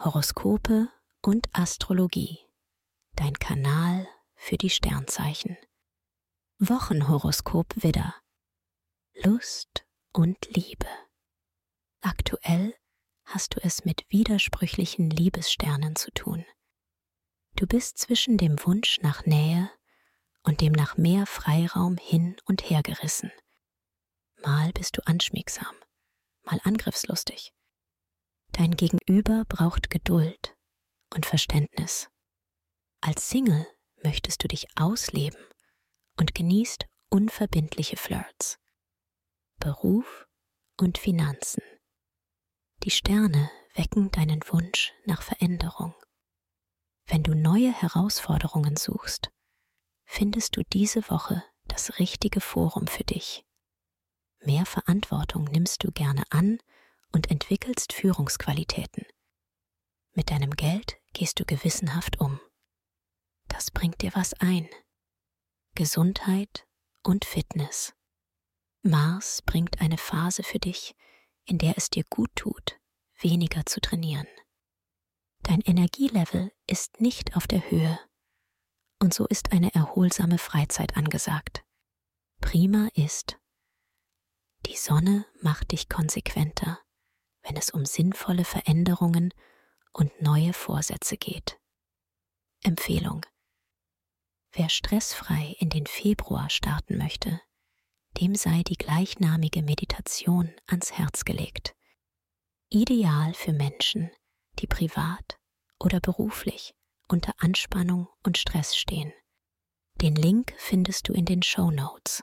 Horoskope und Astrologie. Dein Kanal für die Sternzeichen. Wochenhoroskop Widder. Lust und Liebe. Aktuell hast du es mit widersprüchlichen Liebessternen zu tun. Du bist zwischen dem Wunsch nach Nähe und dem nach mehr Freiraum hin und her gerissen. Mal bist du anschmiegsam, mal angriffslustig. Dein Gegenüber braucht Geduld und Verständnis. Als Single möchtest du dich ausleben und genießt unverbindliche Flirts. Beruf und Finanzen. Die Sterne wecken deinen Wunsch nach Veränderung. Wenn du neue Herausforderungen suchst, findest du diese Woche das richtige Forum für dich. Mehr Verantwortung nimmst du gerne an und entwickelst Führungsqualitäten. Mit deinem Geld gehst du gewissenhaft um. Das bringt dir was ein. Gesundheit und Fitness. Mars bringt eine Phase für dich, in der es dir gut tut, weniger zu trainieren. Dein Energielevel ist nicht auf der Höhe und so ist eine erholsame Freizeit angesagt. Prima ist, die Sonne macht dich konsequenter wenn es um sinnvolle Veränderungen und neue Vorsätze geht. Empfehlung. Wer stressfrei in den Februar starten möchte, dem sei die gleichnamige Meditation ans Herz gelegt. Ideal für Menschen, die privat oder beruflich unter Anspannung und Stress stehen. Den Link findest du in den Show Notes.